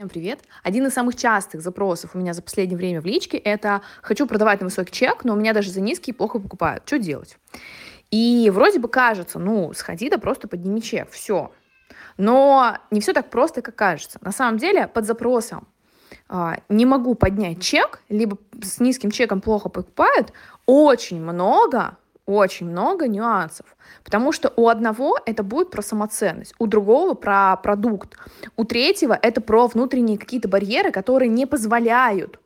Всем привет! Один из самых частых запросов у меня за последнее время в личке — это «хочу продавать на высокий чек, но у меня даже за низкий плохо покупают. Что делать?» И вроде бы кажется, ну, сходи да просто подними чек, все. Но не все так просто, как кажется. На самом деле под запросом а, не могу поднять чек, либо с низким чеком плохо покупают, очень много очень много нюансов, потому что у одного это будет про самоценность, у другого про продукт, у третьего это про внутренние какие-то барьеры, которые не позволяют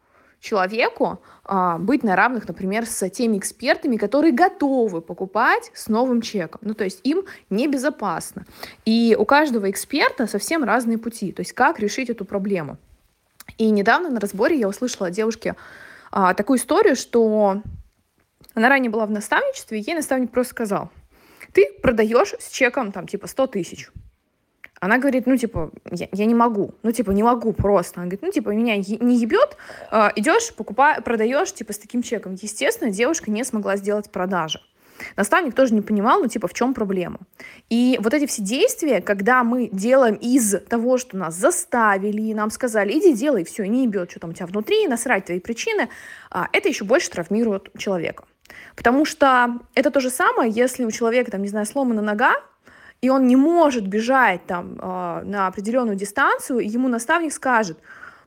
человеку а, быть на равных, например, с теми экспертами, которые готовы покупать с новым чеком. Ну, то есть им небезопасно. И у каждого эксперта совсем разные пути, то есть как решить эту проблему. И недавно на разборе я услышала от девушки а, такую историю, что она ранее была в наставничестве, и ей наставник просто сказал, ты продаешь с чеком там типа 100 тысяч. Она говорит, ну, типа, я, я не могу. Ну, типа, не могу просто. Она говорит, ну, типа, меня не ебет, э, идешь, покупаешь, продаешь, типа, с таким чеком. Естественно, девушка не смогла сделать продажи. Наставник тоже не понимал, ну, типа, в чем проблема. И вот эти все действия, когда мы делаем из того, что нас заставили, нам сказали, иди делай, все, не ебет, что там у тебя внутри, насрать твои причины, а, это еще больше травмирует человека. Потому что это то же самое, если у человека, там, не знаю, сломана нога, и он не может бежать там э, на определенную дистанцию, и ему наставник скажет,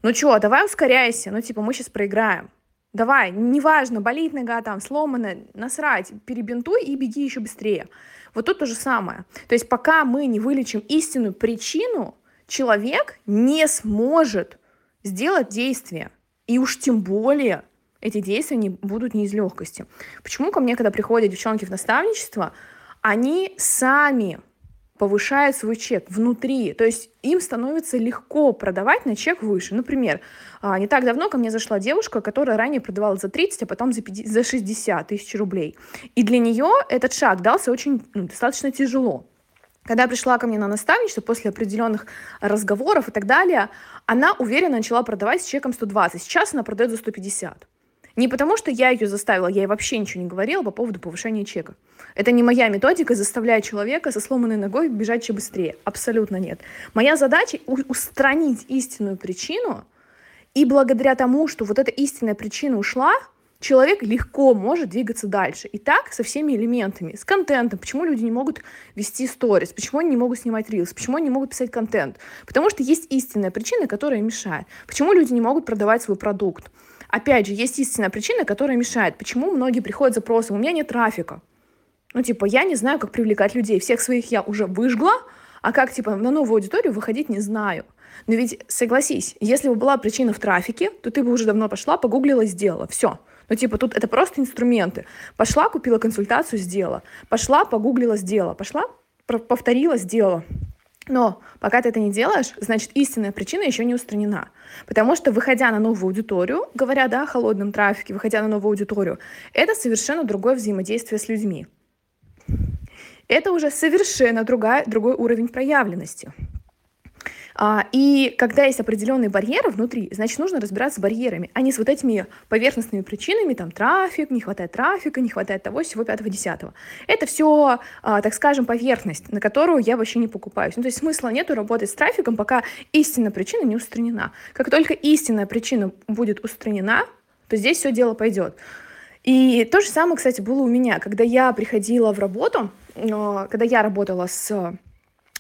ну что, давай ускоряйся, ну типа мы сейчас проиграем. Давай, неважно, болит нога там, сломана, насрать, перебинтуй и беги еще быстрее. Вот тут то же самое. То есть пока мы не вылечим истинную причину, человек не сможет сделать действие. И уж тем более эти действия не будут не из легкости. Почему ко мне, когда приходят девчонки в наставничество, они сами повышают свой чек внутри. То есть им становится легко продавать на чек выше. Например, а, не так давно ко мне зашла девушка, которая ранее продавала за 30, а потом за, 50, за 60 тысяч рублей. И для нее этот шаг дался очень ну, достаточно тяжело. Когда пришла ко мне на наставничество после определенных разговоров и так далее, она уверенно начала продавать с чеком 120. Сейчас она продает за 150. Не потому, что я ее заставила, я ей вообще ничего не говорила по поводу повышения чека. Это не моя методика заставлять человека со сломанной ногой бежать еще быстрее. Абсолютно нет. Моя задача устранить истинную причину, и благодаря тому, что вот эта истинная причина ушла, человек легко может двигаться дальше. И так со всеми элементами, с контентом. Почему люди не могут вести сторис? Почему они не могут снимать рилс? Почему они не могут писать контент? Потому что есть истинная причина, которая мешает. Почему люди не могут продавать свой продукт? Опять же, есть истинная причина, которая мешает. Почему многие приходят с запросом, у меня нет трафика. Ну, типа, я не знаю, как привлекать людей. Всех своих я уже выжгла, а как, типа, на новую аудиторию выходить не знаю. Но ведь, согласись, если бы была причина в трафике, то ты бы уже давно пошла, погуглила, сделала. Все. Ну, типа, тут это просто инструменты. Пошла, купила консультацию, сделала. Пошла, погуглила, сделала. Пошла, повторила, сделала. Но пока ты это не делаешь, значит, истинная причина еще не устранена. Потому что, выходя на новую аудиторию, говоря да, о холодном трафике, выходя на новую аудиторию, это совершенно другое взаимодействие с людьми. Это уже совершенно другая, другой уровень проявленности. А, и когда есть определенные барьеры внутри, значит, нужно разбираться с барьерами, а не с вот этими поверхностными причинами, там, трафик, не хватает трафика, не хватает того, всего пятого, десятого. Это все, а, так скажем, поверхность, на которую я вообще не покупаюсь. Ну, то есть смысла нету работать с трафиком, пока истинная причина не устранена. Как только истинная причина будет устранена, то здесь все дело пойдет. И то же самое, кстати, было у меня, когда я приходила в работу, а, когда я работала с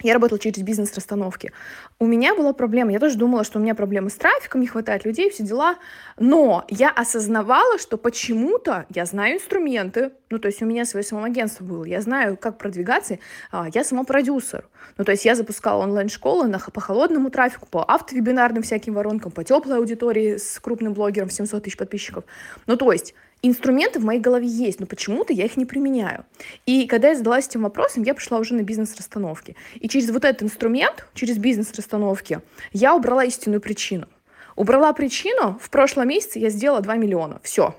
я работала через бизнес-расстановки. У меня была проблема. Я тоже думала, что у меня проблемы с трафиком, не хватает людей, все дела. Но я осознавала, что почему-то я знаю инструменты. Ну, то есть у меня свое самоагентство было. Я знаю, как продвигаться. А, я сама продюсер. Ну, то есть я запускала онлайн-школы на, по холодному трафику, по автовебинарным всяким воронкам, по теплой аудитории с крупным блогером, 700 тысяч подписчиков. Ну, то есть инструменты в моей голове есть, но почему-то я их не применяю. И когда я задалась этим вопросом, я пришла уже на бизнес-расстановки. И через вот этот инструмент, через бизнес-расстановки, я убрала истинную причину. Убрала причину, в прошлом месяце я сделала 2 миллиона. Все.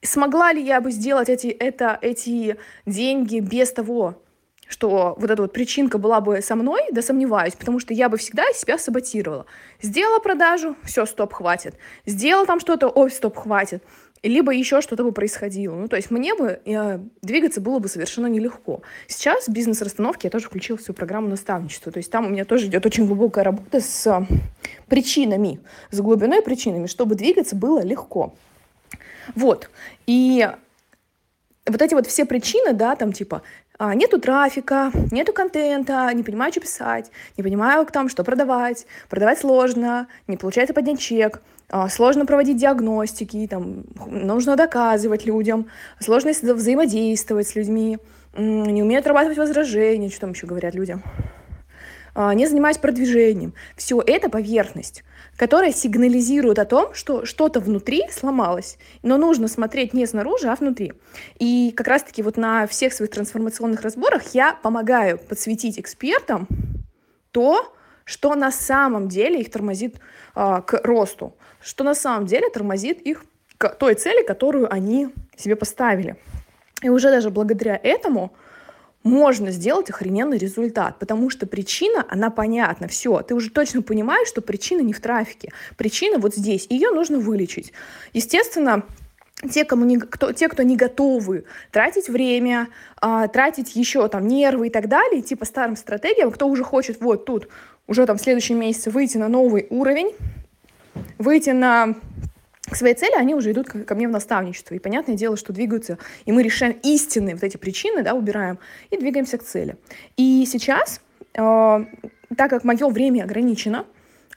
Смогла ли я бы сделать эти, это, эти деньги без того, что вот эта вот причинка была бы со мной, да сомневаюсь, потому что я бы всегда себя саботировала. Сделала продажу, все, стоп, хватит. Сделала там что-то, ой, стоп, хватит. либо еще что-то бы происходило. Ну, то есть мне бы э, двигаться было бы совершенно нелегко. Сейчас в бизнес-расстановке я тоже включила всю программу наставничества. То есть там у меня тоже идет очень глубокая работа с э, причинами, с глубиной причинами, чтобы двигаться было легко. Вот. И вот эти вот все причины, да, там типа нету трафика, нету контента, не понимаю, что писать, не понимаю, там, что продавать, продавать сложно, не получается поднять чек, а, сложно проводить диагностики, там, нужно доказывать людям, сложно взаимодействовать с людьми, не умею отрабатывать возражения, что там еще говорят людям, а, не занимаюсь продвижением. Все это поверхность которая сигнализирует о том, что что-то внутри сломалось, но нужно смотреть не снаружи, а внутри. И как раз-таки вот на всех своих трансформационных разборах я помогаю подсветить экспертам то, что на самом деле их тормозит э, к росту, что на самом деле тормозит их к той цели, которую они себе поставили. И уже даже благодаря этому можно сделать охрененный результат, потому что причина, она понятна, все, ты уже точно понимаешь, что причина не в трафике, причина вот здесь, ее нужно вылечить. Естественно, те, кому не, кто, те, кто не готовы тратить время, а, тратить еще там нервы и так далее, идти по старым стратегиям, кто уже хочет вот тут уже там в следующем месяце выйти на новый уровень, выйти на к своей цели, они уже идут ко мне в наставничество. И понятное дело, что двигаются, и мы решаем истинные вот эти причины, да, убираем, и двигаемся к цели. И сейчас, э, так как мое время ограничено,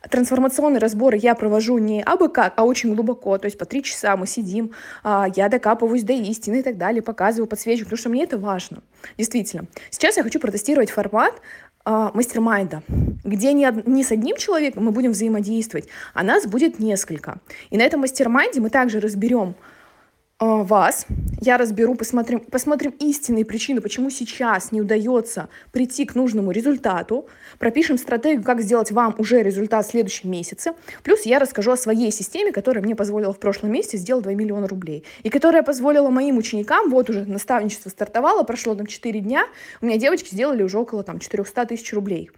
трансформационные разборы я провожу не абы как, а очень глубоко, то есть по три часа мы сидим, а, я докапываюсь до истины и так далее, показываю, подсвечиваю, потому что мне это важно, действительно. Сейчас я хочу протестировать формат э, мастер-майнда, где не, не с одним человеком мы будем взаимодействовать, а нас будет несколько. И на этом mastermind е мы также разберем а, вас, я разберу, посмотрим, посмотрим истинные причины, почему сейчас не удается прийти к нужному результату, пропишем стратегию, как сделать вам уже результат в следующем месяце, плюс я расскажу о своей системе, которая мне позволила в прошлом месяце сделать 2 миллиона рублей, и которая позволила моим ученикам, вот уже наставничество стартовало, прошло там 4 дня, у меня девочки сделали уже около там 400 тысяч рублей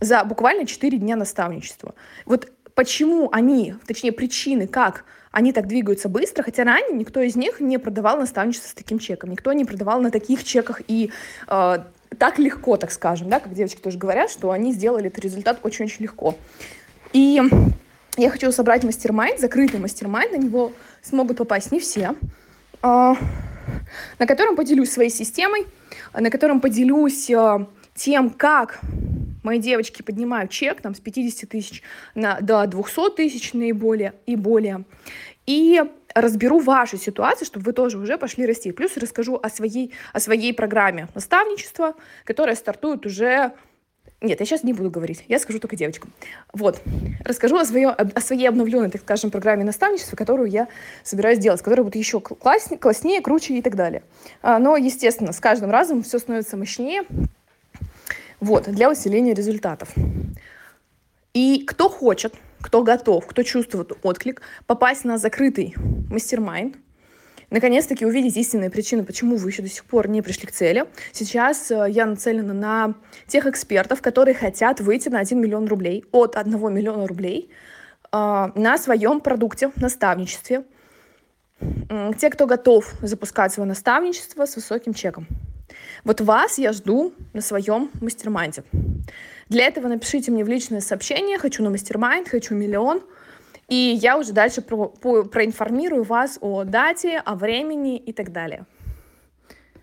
за буквально 4 дня наставничества. Вот почему они, точнее причины, как они так двигаются быстро, хотя ранее никто из них не продавал наставничество с таким чеком, никто не продавал на таких чеках и э, так легко, так скажем, да, как девочки тоже говорят, что они сделали этот результат очень-очень легко. И я хочу собрать мастер-майнд, закрытый мастер-майнд, на него смогут попасть не все, э, на котором поделюсь своей системой, на котором поделюсь э, тем, как мои девочки поднимают чек там, с 50 тысяч на, до 200 тысяч наиболее и более. И разберу вашу ситуацию, чтобы вы тоже уже пошли расти. Плюс расскажу о своей, о своей программе наставничества, которая стартует уже... Нет, я сейчас не буду говорить, я скажу только девочкам. Вот, расскажу о, своей, о своей обновленной, так скажем, программе наставничества, которую я собираюсь делать, которая будет еще класснее, класснее, круче и так далее. А, но, естественно, с каждым разом все становится мощнее, вот, для усиления результатов. И кто хочет, кто готов, кто чувствует отклик, попасть на закрытый мастер-майнд, наконец-таки увидеть истинные причины, почему вы еще до сих пор не пришли к цели. Сейчас э, я нацелена на тех экспертов, которые хотят выйти на 1 миллион рублей, от 1 миллиона рублей э, на своем продукте, наставничестве. Те, кто готов запускать свое наставничество с высоким чеком. Вот вас я жду на своем mastermind е. Для этого напишите мне в личное сообщение «Хочу на mastermind», «Хочу миллион», и я уже дальше про, по, проинформирую вас о дате, о времени и так далее.